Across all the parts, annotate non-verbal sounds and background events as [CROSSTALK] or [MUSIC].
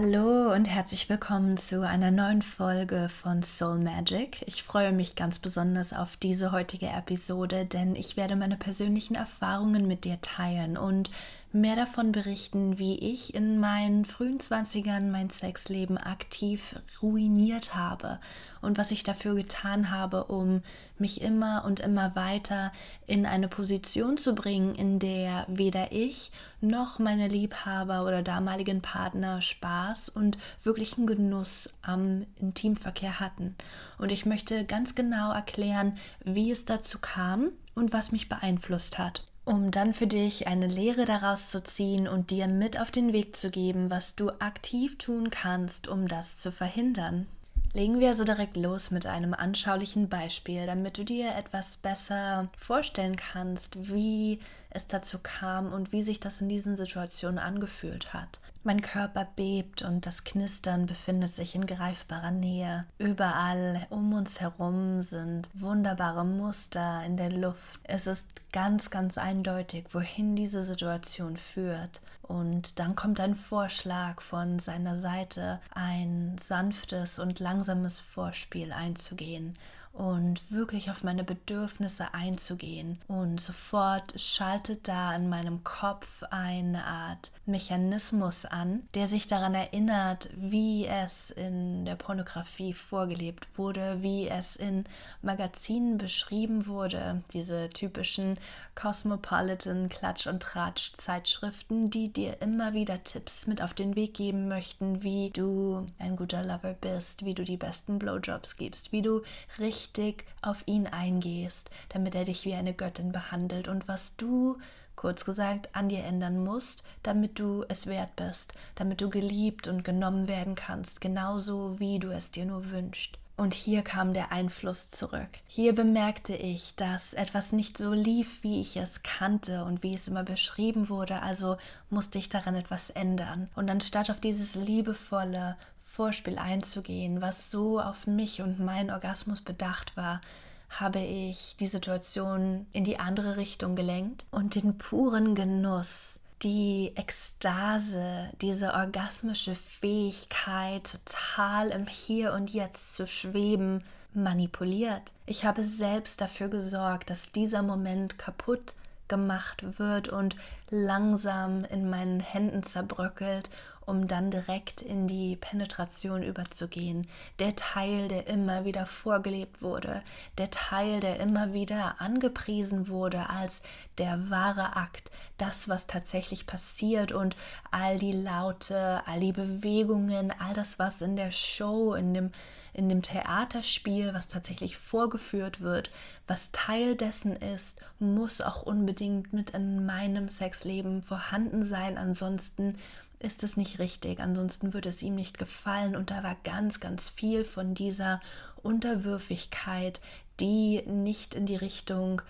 Hallo und herzlich willkommen zu einer neuen Folge von Soul Magic. Ich freue mich ganz besonders auf diese heutige Episode, denn ich werde meine persönlichen Erfahrungen mit dir teilen und mehr davon berichten, wie ich in meinen frühen 20ern mein Sexleben aktiv ruiniert habe und was ich dafür getan habe, um mich immer und immer weiter in eine Position zu bringen, in der weder ich noch meine Liebhaber oder damaligen Partner Spaß und wirklichen Genuss am Intimverkehr hatten. Und ich möchte ganz genau erklären, wie es dazu kam und was mich beeinflusst hat um dann für dich eine Lehre daraus zu ziehen und dir mit auf den Weg zu geben, was du aktiv tun kannst, um das zu verhindern. Legen wir also direkt los mit einem anschaulichen Beispiel, damit du dir etwas besser vorstellen kannst, wie es dazu kam und wie sich das in diesen Situationen angefühlt hat. Mein Körper bebt und das Knistern befindet sich in greifbarer Nähe. Überall um uns herum sind wunderbare Muster in der Luft. Es ist ganz, ganz eindeutig, wohin diese Situation führt. Und dann kommt ein Vorschlag von seiner Seite, ein sanftes und langsames Vorspiel einzugehen und wirklich auf meine Bedürfnisse einzugehen. Und sofort schaltet da in meinem Kopf eine Art Mechanismus an, der sich daran erinnert, wie es in der Pornografie vorgelebt wurde, wie es in Magazinen beschrieben wurde, diese typischen Cosmopolitan Klatsch und Tratsch Zeitschriften, die dir immer wieder Tipps mit auf den Weg geben möchten, wie du ein guter Lover bist, wie du die besten Blowjobs gibst, wie du richtig auf ihn eingehst, damit er dich wie eine Göttin behandelt und was du kurz gesagt, an dir ändern musst, damit du es wert bist, damit du geliebt und genommen werden kannst, genauso wie du es dir nur wünschst. Und hier kam der Einfluss zurück. Hier bemerkte ich, dass etwas nicht so lief, wie ich es kannte und wie es immer beschrieben wurde, also musste ich daran etwas ändern. Und anstatt auf dieses liebevolle Vorspiel einzugehen, was so auf mich und meinen Orgasmus bedacht war, habe ich die Situation in die andere Richtung gelenkt und den puren Genuss die Ekstase, diese orgasmische Fähigkeit, total im Hier und Jetzt zu schweben, manipuliert. Ich habe selbst dafür gesorgt, dass dieser Moment kaputt gemacht wird und langsam in meinen Händen zerbröckelt um dann direkt in die Penetration überzugehen. Der Teil, der immer wieder vorgelebt wurde, der Teil, der immer wieder angepriesen wurde als der wahre Akt, das, was tatsächlich passiert und all die Laute, all die Bewegungen, all das, was in der Show, in dem in dem Theaterspiel, was tatsächlich vorgeführt wird, was Teil dessen ist, muss auch unbedingt mit in meinem Sexleben vorhanden sein. Ansonsten ist es nicht richtig, ansonsten würde es ihm nicht gefallen. Und da war ganz, ganz viel von dieser Unterwürfigkeit, die nicht in die Richtung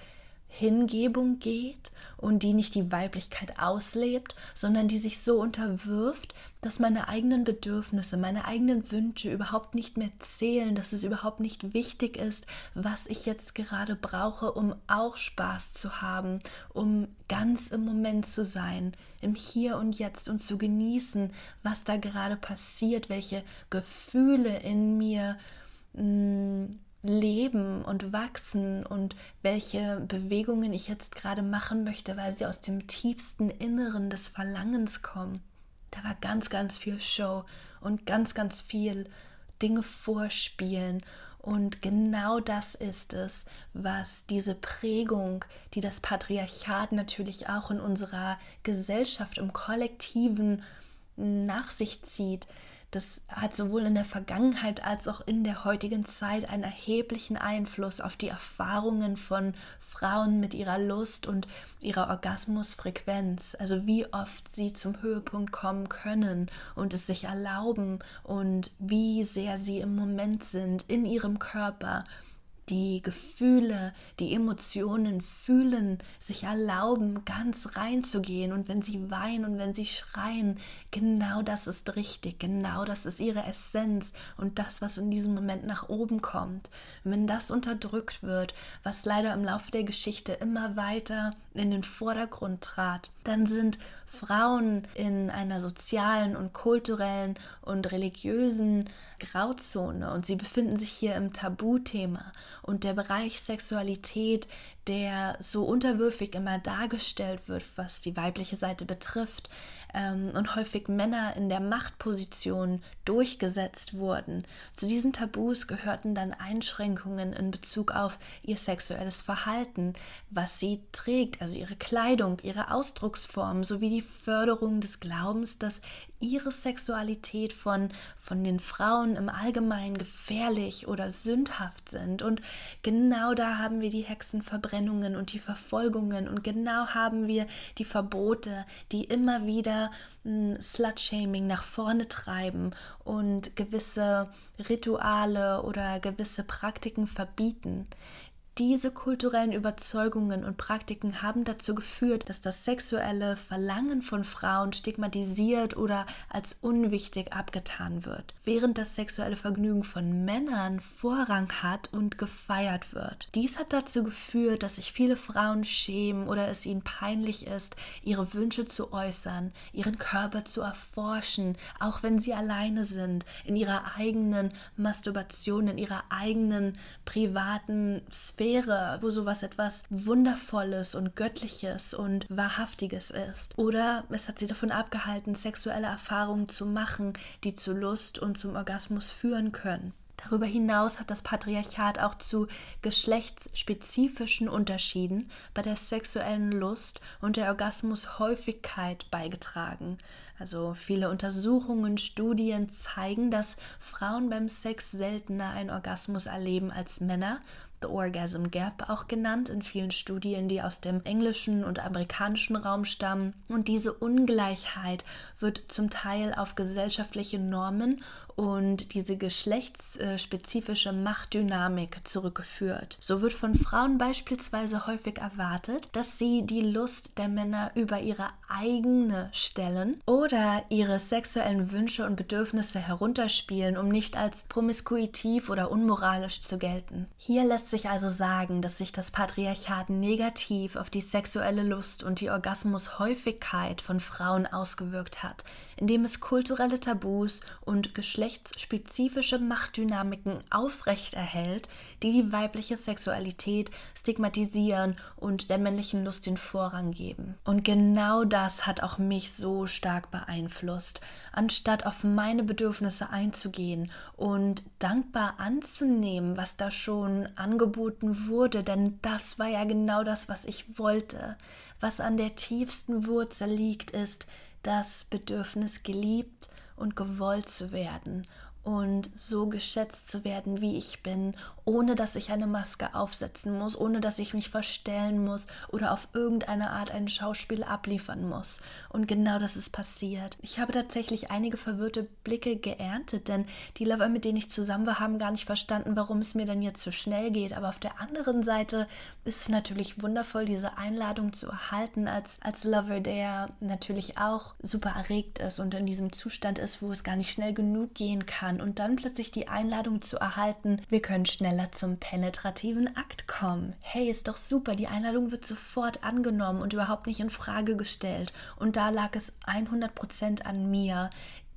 Hingebung geht und die nicht die Weiblichkeit auslebt, sondern die sich so unterwirft, dass meine eigenen Bedürfnisse, meine eigenen Wünsche überhaupt nicht mehr zählen, dass es überhaupt nicht wichtig ist, was ich jetzt gerade brauche, um auch Spaß zu haben, um ganz im Moment zu sein, im Hier und Jetzt und zu genießen, was da gerade passiert, welche Gefühle in mir mh, mm, leben und wachsen und welche Bewegungen ich jetzt gerade machen möchte, weil sie aus dem tiefsten Inneren des Verlangens kommen. Da war ganz, ganz viel Show und ganz, ganz viel Dinge vorspielen. Und genau das ist es, was diese Prägung, die das Patriarchat natürlich auch in unserer Gesellschaft im Kollektiven nach sich zieht, das hat sowohl in der Vergangenheit als auch in der heutigen Zeit einen erheblichen Einfluss auf die Erfahrungen von Frauen mit ihrer Lust und ihrer Orgasmusfrequenz, also wie oft sie zum Höhepunkt kommen können und es sich erlauben und wie sehr sie im Moment sind in ihrem Körper die Gefühle, die Emotionen fühlen, sich erlauben, ganz reinzugehen. Und wenn sie weinen und wenn sie schreien, genau das ist richtig, genau das ist ihre Essenz und das, was in diesem Moment nach oben kommt. wenn das unterdrückt wird, was leider im Laufe der Geschichte immer weiter in den Vordergrund trat, dann sind Frauen in einer sozialen und kulturellen und religiösen Grauzone. Und sie befinden sich hier im Tabuthema. Und der Bereich Sexualität, der so unterwürfig immer dargestellt wird, was die weibliche Seite betrifft, ähm, und häufig Männer in der Machtposition durchgesetzt wurden. Zu diesen Tabus gehörten dann Einschränkungen in Bezug auf ihr sexuelles Verhalten, was sie trägt, also ihre Kleidung, ihre Ausdrucksform sowie die Förderung des Glaubens, dass ihre Sexualität von, von den Frauen im Allgemeinen gefährlich oder sündhaft sind. Und genau da haben wir die Hexenverbrennungen und die Verfolgungen und genau haben wir die Verbote, die immer wieder hm, Slut-Shaming nach vorne treiben und gewisse Rituale oder gewisse Praktiken verbieten. Diese kulturellen Überzeugungen und Praktiken haben dazu geführt, dass das sexuelle Verlangen von Frauen stigmatisiert oder als unwichtig abgetan wird, während das sexuelle Vergnügen von Männern Vorrang hat und gefeiert wird. Dies hat dazu geführt, dass sich viele Frauen schämen oder es ihnen peinlich ist, ihre Wünsche zu äußern, ihren Körper zu erforschen, auch wenn sie alleine sind, in ihrer eigenen Masturbation, in ihrer eigenen privaten Sphäre Sphäre, wo sowas etwas Wundervolles und Göttliches und Wahrhaftiges ist. Oder es hat sie davon abgehalten, sexuelle Erfahrungen zu machen, die zu Lust und zum Orgasmus führen können. Darüber hinaus hat das Patriarchat auch zu geschlechtsspezifischen Unterschieden bei der sexuellen Lust und der Orgasmushäufigkeit beigetragen. Also viele Untersuchungen, Studien zeigen, dass Frauen beim Sex seltener einen Orgasmus erleben als Männer The Orgasm Gap auch genannt in vielen Studien, die aus dem englischen und amerikanischen Raum stammen. Und diese Ungleichheit wird zum Teil auf gesellschaftliche Normen und diese geschlechtsspezifische Machtdynamik zurückgeführt. So wird von Frauen beispielsweise häufig erwartet, dass sie die Lust der Männer über ihre eigene stellen oder ihre sexuellen Wünsche und Bedürfnisse herunterspielen, um nicht als promiskuitiv oder unmoralisch zu gelten. Hier lässt sich also sagen, dass sich das Patriarchat negativ auf die sexuelle Lust und die Orgasmushäufigkeit von Frauen ausgewirkt hat, indem es kulturelle Tabus und geschlechtsspezifische Machtdynamiken aufrechterhält, die die weibliche Sexualität stigmatisieren und der männlichen Lust den Vorrang geben. Und genau das hat auch mich so stark beeinflusst. Anstatt auf meine Bedürfnisse einzugehen und dankbar anzunehmen, was da schon angeboten wurde, denn das war ja genau das, was ich wollte. Was an der tiefsten Wurzel liegt, ist, das Bedürfnis geliebt und gewollt zu werden und so geschätzt zu werden, wie ich bin, ohne dass ich eine Maske aufsetzen muss, ohne dass ich mich verstellen muss oder auf irgendeine Art ein Schauspiel abliefern muss. Und genau das ist passiert. Ich habe tatsächlich einige verwirrte Blicke geerntet, denn die Lover, mit denen ich zusammen war, haben gar nicht verstanden, warum es mir denn jetzt so schnell geht. Aber auf der anderen Seite ist es natürlich wundervoll, diese Einladung zu erhalten als, als Lover, der natürlich auch super erregt ist und in diesem Zustand ist, wo es gar nicht schnell genug gehen kann und dann plötzlich die Einladung zu erhalten, wir können schneller zum penetrativen Akt kommen. Hey, ist doch super, die Einladung wird sofort angenommen und überhaupt nicht in Frage gestellt. Und da lag es 100% an mir,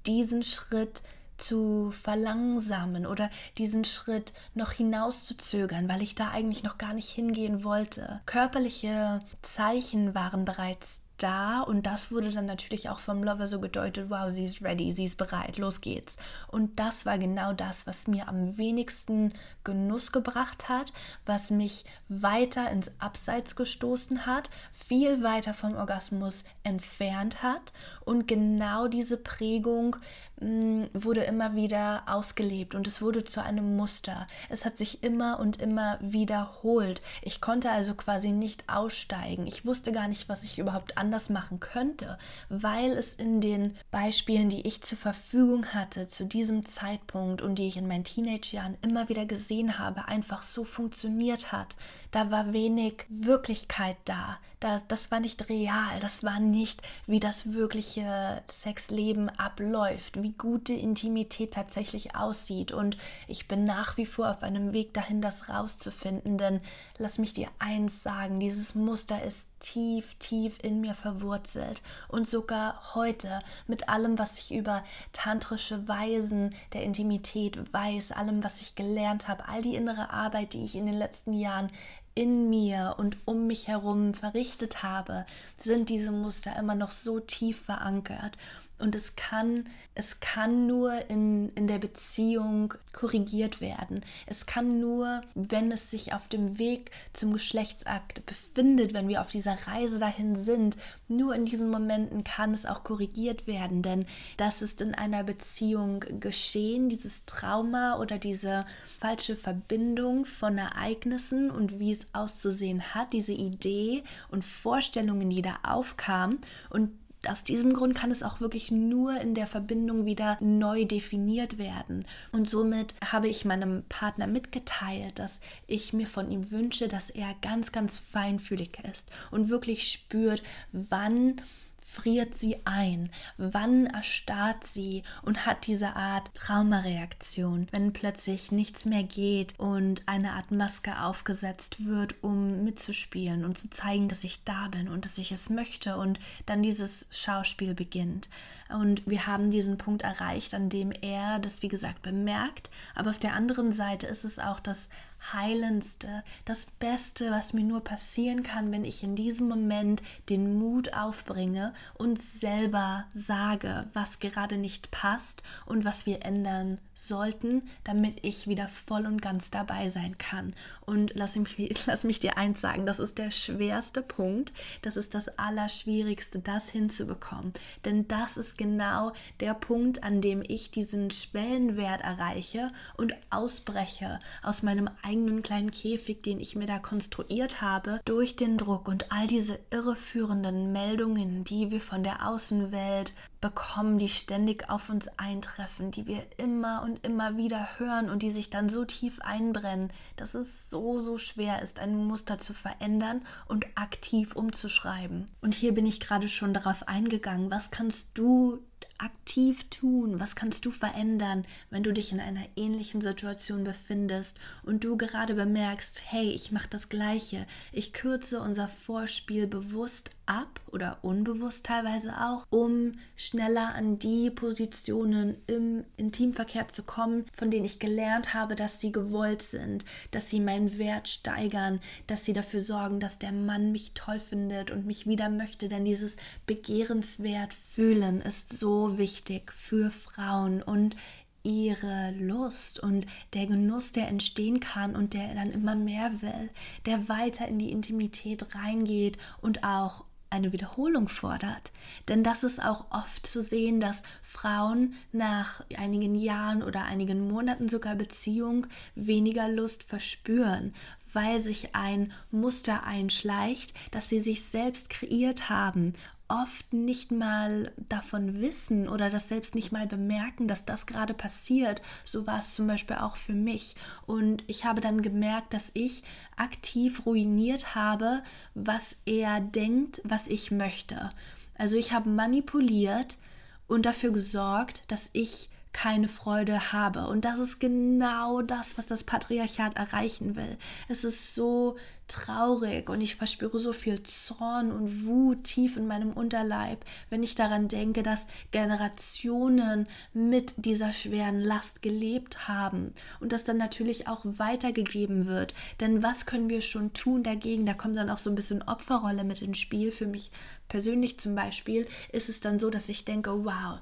diesen Schritt zu verlangsamen oder diesen Schritt noch hinauszuzögern, weil ich da eigentlich noch gar nicht hingehen wollte. Körperliche Zeichen waren bereits da und das wurde dann natürlich auch vom Lover so gedeutet, wow, sie ist ready, sie ist bereit, los geht's. Und das war genau das, was mir am wenigsten Genuss gebracht hat, was mich weiter ins Abseits gestoßen hat, viel weiter vom Orgasmus entfernt hat und genau diese Prägung mh, mm, wurde immer wieder ausgelebt und es wurde zu einem Muster. Es hat sich immer und immer wiederholt. Ich konnte also quasi nicht aussteigen. Ich wusste gar nicht, was ich überhaupt an anders machen könnte, weil es in den Beispielen, die ich zur Verfügung hatte zu diesem Zeitpunkt und die ich in meinen Teenage-Jahren immer wieder gesehen habe, einfach so funktioniert hat. Da war wenig Wirklichkeit da. Das, das war nicht real. Das war nicht, wie das wirkliche Sexleben abläuft, wie gute Intimität tatsächlich aussieht. Und ich bin nach wie vor auf einem Weg dahin, das rauszufinden. Denn lass mich dir eins sagen: dieses Muster ist tief, tief in mir verwurzelt. Und sogar heute, mit allem, was ich über tantrische Weisen der Intimität weiß, allem, was ich gelernt habe, all die innere Arbeit, die ich in den letzten Jahren in mir und um mich herum verrichtet habe, sind diese Muster immer noch so tief verankert. Und es kann, es kann nur in, in der Beziehung korrigiert werden. Es kann nur, wenn es sich auf dem Weg zum Geschlechtsakt befindet, wenn wir auf dieser Reise dahin sind, nur in diesen Momenten kann es auch korrigiert werden. Denn das ist in einer Beziehung geschehen, dieses Trauma oder diese falsche Verbindung von Ereignissen und wie es auszusehen hat, diese Idee und Vorstellungen, die da aufkamen. Und aus diesem Grund kann es auch wirklich nur in der Verbindung wieder neu definiert werden. Und somit habe ich meinem Partner mitgeteilt, dass ich mir von ihm wünsche, dass er ganz, ganz feinfühlig ist und wirklich spürt, wann friert sie ein? Wann erstarrt sie und hat diese Art Traumareaktion, wenn plötzlich nichts mehr geht und eine Art Maske aufgesetzt wird, um mitzuspielen und zu zeigen, dass ich da bin und dass ich es möchte und dann dieses Schauspiel beginnt. Und wir haben diesen Punkt erreicht, an dem er das, wie gesagt, bemerkt. Aber auf der anderen Seite ist es auch das Heilendste, das Beste, was mir nur passieren kann, wenn ich in diesem Moment den Mut aufbringe und selber sage, was gerade nicht passt und was wir ändern sollten, damit ich wieder voll und ganz dabei sein kann. Und lass mich, [LAUGHS] lass mich dir eins sagen, das ist der schwerste Punkt, das ist das Allerschwierigste, das hinzubekommen. Denn das ist genau der Punkt, an dem ich diesen Schwellenwert erreiche und ausbreche aus meinem eigenen kleinen Käfig, den ich mir da konstruiert habe, durch den Druck und all diese irreführenden Meldungen, die wir von der Außenwelt bekommen, die ständig auf uns eintreffen, die wir immer und immer wieder hören und die sich dann so tief einbrennen, dass es so, so schwer ist, ein Muster zu verändern und aktiv umzuschreiben. Und hier bin ich gerade schon darauf eingegangen, was kannst du aktiv tun? Was kannst du verändern, wenn du dich in einer ähnlichen Situation befindest und du gerade bemerkst, hey, ich mache das gleiche. Ich kürze unser Vorspiel bewusst ab oder unbewusst teilweise auch, um schneller an die Positionen im Intimverkehr zu kommen, von denen ich gelernt habe, dass sie gewollt sind, dass sie meinen Wert steigern, dass sie dafür sorgen, dass der Mann mich toll findet und mich wieder möchte, denn dieses begehrenswert fühlen ist so wichtig für Frauen und ihre Lust und der Genuss, der entstehen kann und der dann immer mehr will, der weiter in die Intimität reingeht und auch eine Wiederholung fordert. Denn das ist auch oft zu sehen, dass Frauen nach einigen Jahren oder einigen Monaten sogar Beziehung weniger Lust verspüren, weil sich ein Muster einschleicht, das sie sich selbst kreiert haben, oft nicht mal davon wissen oder das selbst nicht mal bemerken, dass das gerade passiert. So war es zum Beispiel auch für mich. Und ich habe dann gemerkt, dass ich aktiv ruiniert habe, was er denkt, was ich möchte. Also ich habe manipuliert und dafür gesorgt, dass ich keine Freude habe. Und das ist genau das, was das Patriarchat erreichen will. Es ist so traurig und ich verspüre so viel Zorn und Wut tief in meinem Unterleib, wenn ich daran denke, dass Generationen mit dieser schweren Last gelebt haben und das dann natürlich auch weitergegeben wird. Denn was können wir schon tun dagegen? Da kommt dann auch so ein bisschen Opferrolle mit ins Spiel. Für mich persönlich zum Beispiel ist es dann so, dass ich denke, wow,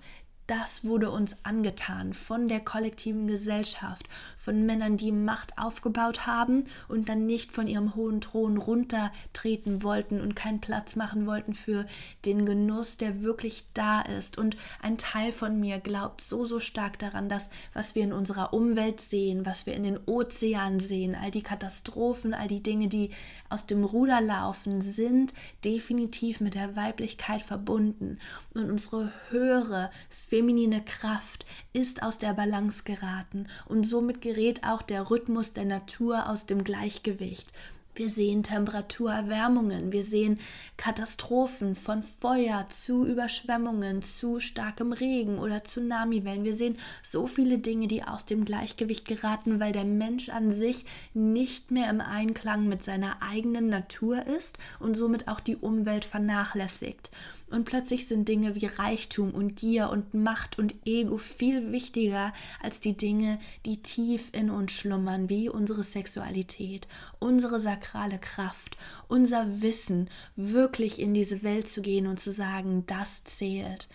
Das wurde uns angetan von der kollektiven Gesellschaft, von Männern, die Macht aufgebaut haben und dann nicht von ihrem hohen Thron runtertreten wollten und keinen Platz machen wollten für den Genuss, der wirklich da ist. Und ein Teil von mir glaubt so, so stark daran, dass was wir in unserer Umwelt sehen, was wir in den Ozeanen sehen, all die Katastrophen, all die Dinge, die aus dem Ruder laufen, sind definitiv mit der Weiblichkeit verbunden. Und unsere höhere feminine Kraft ist aus der Balance geraten und somit gerät auch der Rhythmus der Natur aus dem Gleichgewicht. Wir sehen Temperaturerwärmungen, wir sehen Katastrophen von Feuer zu Überschwemmungen, zu starkem Regen oder Tsunamiwellen. Wir sehen so viele Dinge, die aus dem Gleichgewicht geraten, weil der Mensch an sich nicht mehr im Einklang mit seiner eigenen Natur ist und somit auch die Umwelt vernachlässigt. Und plötzlich sind Dinge wie Reichtum und Gier und Macht und Ego viel wichtiger als die Dinge, die tief in uns schlummern, wie unsere Sexualität, unsere sakrale Kraft, unser Wissen, wirklich in diese Welt zu gehen und zu sagen, das zählt.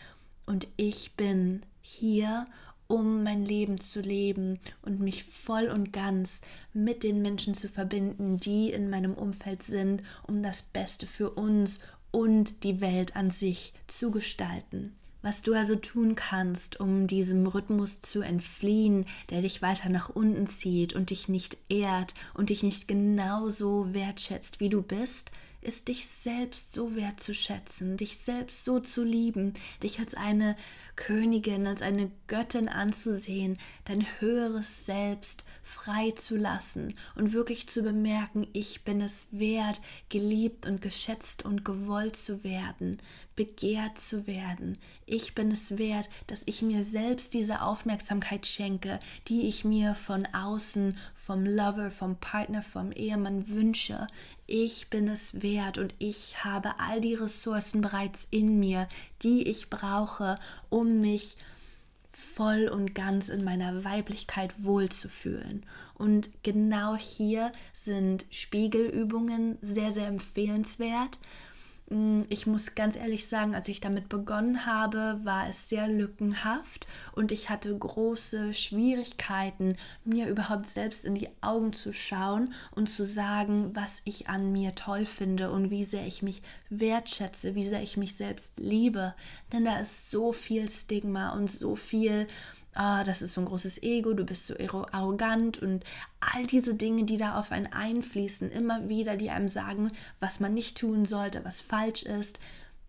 Und ich bin hier um mein Leben zu leben und mich voll und ganz mit den Menschen zu verbinden, die in meinem Umfeld sind, um das Beste für uns und die Welt an sich zu gestalten. Was du also tun kannst, um diesem Rhythmus zu entfliehen, der dich weiter nach unten zieht und dich nicht ehrt und dich nicht genauso wertschätzt, wie du bist, ist dich selbst so wertzuschätzen, dich selbst so zu lieben, dich als eine Königin, als eine Göttin anzusehen, dein höheres Selbst frei zu lassen und wirklich zu bemerken, ich bin es wert, geliebt und geschätzt und gewollt zu werden, begehrt zu werden. Ich bin es wert, dass ich mir selbst diese Aufmerksamkeit schenke, die ich mir von außen, vom Lover, vom Partner, vom Ehemann wünsche. Ich bin es wert und ich habe all die Ressourcen bereits in mir, die ich brauche, um mich voll und ganz in meiner Weiblichkeit wohlzufühlen. Und genau hier sind Spiegelübungen sehr, sehr empfehlenswert. Mm, ich muss ganz ehrlich sagen, als ich damit begonnen habe, war es sehr lückenhaft und ich hatte große Schwierigkeiten, mir überhaupt selbst in die Augen zu schauen und zu sagen, was ich an mir toll finde und wie sehr ich mich wertschätze, wie sehr ich mich selbst liebe. Denn da ist so viel Stigma und so viel ah, das ist so ein großes Ego, du bist so arrogant und all diese Dinge, die da auf einen einfließen, immer wieder, die einem sagen, was man nicht tun sollte, was falsch ist.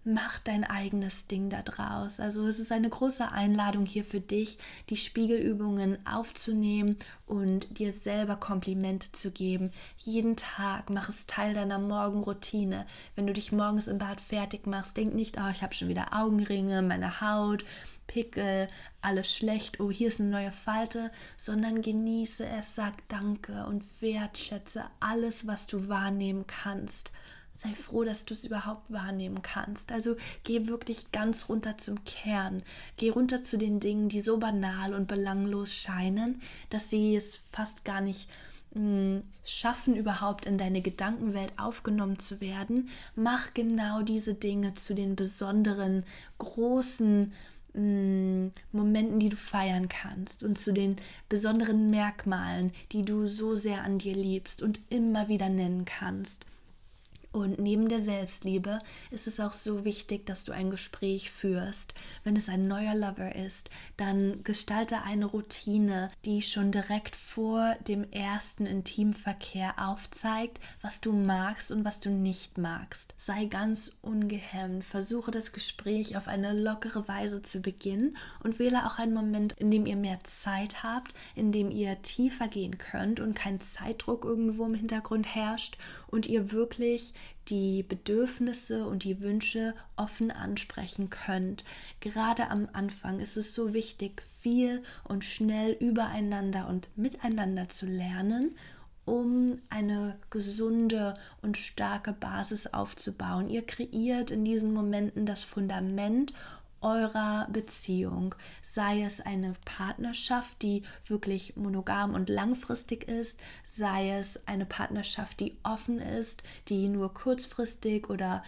Mach dein eigenes Ding da draus. Also es ist eine große Einladung hier für dich, die Spiegelübungen aufzunehmen und dir selber Komplimente zu geben. Jeden Tag mach es Teil deiner Morgenroutine. Wenn du dich morgens im Bad fertig machst, denk nicht, oh, ich habe schon wieder Augenringe, meine Haut, Pickel, alles schlecht, oh, hier ist eine neue Falte, sondern genieße es, sag Danke und wertschätze alles, was du wahrnehmen kannst. Sei froh, dass du es überhaupt wahrnehmen kannst. Also geh wirklich ganz runter zum Kern. Geh runter zu den Dingen, die so banal und belanglos scheinen, dass sie es fast gar nicht mh, hm, schaffen, überhaupt in deine Gedankenwelt aufgenommen zu werden. Mach genau diese Dinge zu den besonderen, großen, Mm, Momenten, die du feiern kannst und zu den besonderen Merkmalen, die du so sehr an dir liebst und immer wieder nennen kannst. Und neben der Selbstliebe ist es auch so wichtig, dass du ein Gespräch führst. Wenn es ein neuer Lover ist, dann gestalte eine Routine, die schon direkt vor dem ersten Intimverkehr aufzeigt, was du magst und was du nicht magst. Sei ganz ungehemmt, versuche das Gespräch auf eine lockere Weise zu beginnen und wähle auch einen Moment, in dem ihr mehr Zeit habt, in dem ihr tiefer gehen könnt und kein Zeitdruck irgendwo im Hintergrund herrscht und ihr wirklich die Bedürfnisse und die Wünsche offen ansprechen könnt. Gerade am Anfang ist es so wichtig, viel und schnell übereinander und miteinander zu lernen um eine gesunde und starke Basis aufzubauen. Ihr kreiert in diesen Momenten das Fundament eurer Beziehung, sei es eine Partnerschaft, die wirklich monogam und langfristig ist, sei es eine Partnerschaft, die offen ist, die nur kurzfristig oder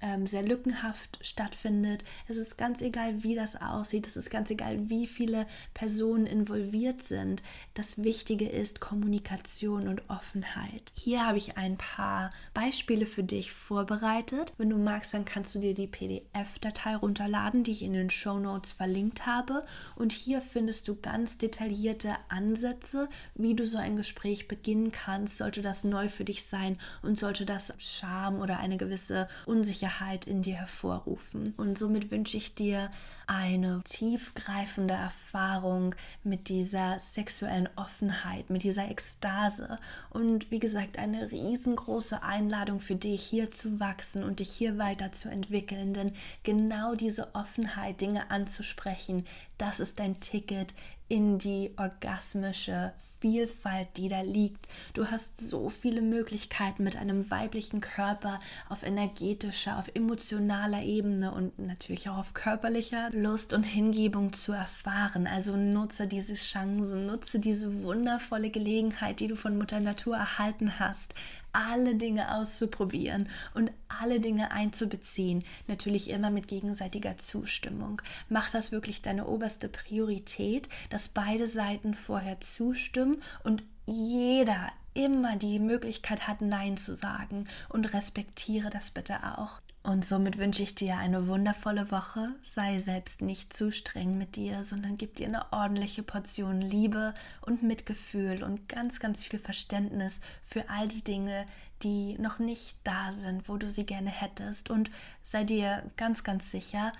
ähm, sehr lückenhaft stattfindet. Es ist ganz egal, wie das aussieht. Es ist ganz egal, wie viele Personen involviert sind. Das Wichtige ist Kommunikation und Offenheit. Hier habe ich ein paar Beispiele für dich vorbereitet. Wenn du magst, dann kannst du dir die PDF-Datei runterladen, die ich in den Show Notes verlinkt habe. Und hier findest du ganz detaillierte Ansätze, wie du so ein Gespräch beginnen kannst, sollte das neu für dich sein und sollte das Scham oder eine gewisse Unsicherheit in dir hervorrufen. Und somit wünsche ich dir eine tiefgreifende Erfahrung mit dieser sexuellen Offenheit, mit dieser Ekstase und wie gesagt eine riesengroße Einladung für dich hier zu wachsen und dich hier weiterzuentwickeln, denn genau diese Offenheit, Dinge anzusprechen, das ist dein Ticket in die orgasmische Vielfalt, die da liegt. Du hast so viele Möglichkeiten mit einem weiblichen Körper auf energetischer, auf emotionaler Ebene und natürlich auch auf körperlicher Lust und Hingebung zu erfahren. Also nutze diese Chancen, nutze diese wundervolle Gelegenheit, die du von Mutter Natur erhalten hast, alle Dinge auszuprobieren und alle Dinge einzubeziehen. Natürlich immer mit gegenseitiger Zustimmung. Mach das wirklich deine oberste Priorität, dass beide Seiten vorher zustimmen und jeder immer die Möglichkeit hat, Nein zu sagen und respektiere das bitte auch. Und somit wünsche ich dir eine wundervolle Woche. Sei selbst nicht zu streng mit dir, sondern gib dir eine ordentliche Portion Liebe und Mitgefühl und ganz, ganz viel Verständnis für all die Dinge, die noch nicht da sind, wo du sie gerne hättest. Und sei dir ganz, ganz sicher,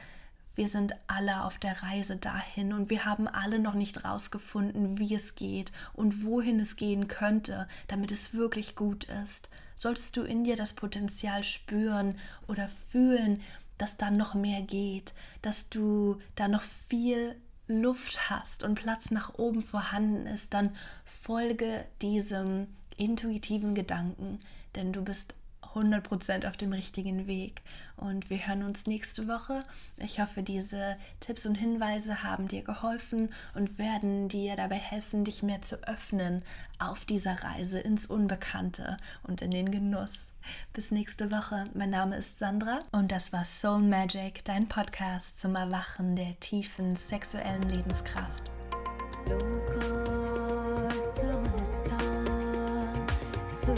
wir sind alle auf der Reise dahin und wir haben alle noch nicht rausgefunden, wie es geht und wohin es gehen könnte, damit es wirklich gut ist. Solltest du in dir das Potenzial spüren oder fühlen, dass da noch mehr geht, dass du da noch viel Luft hast und Platz nach oben vorhanden ist, dann folge diesem intuitiven Gedanken, denn du bist 100% auf dem richtigen Weg. Und wir hören uns nächste Woche. Ich hoffe, diese Tipps und Hinweise haben dir geholfen und werden dir dabei helfen, dich mehr zu öffnen auf dieser Reise ins Unbekannte und in den Genuss. Bis nächste Woche. Mein Name ist Sandra und das war Soul Magic, dein Podcast zum Erwachen der tiefen sexuellen Lebenskraft. Loco, so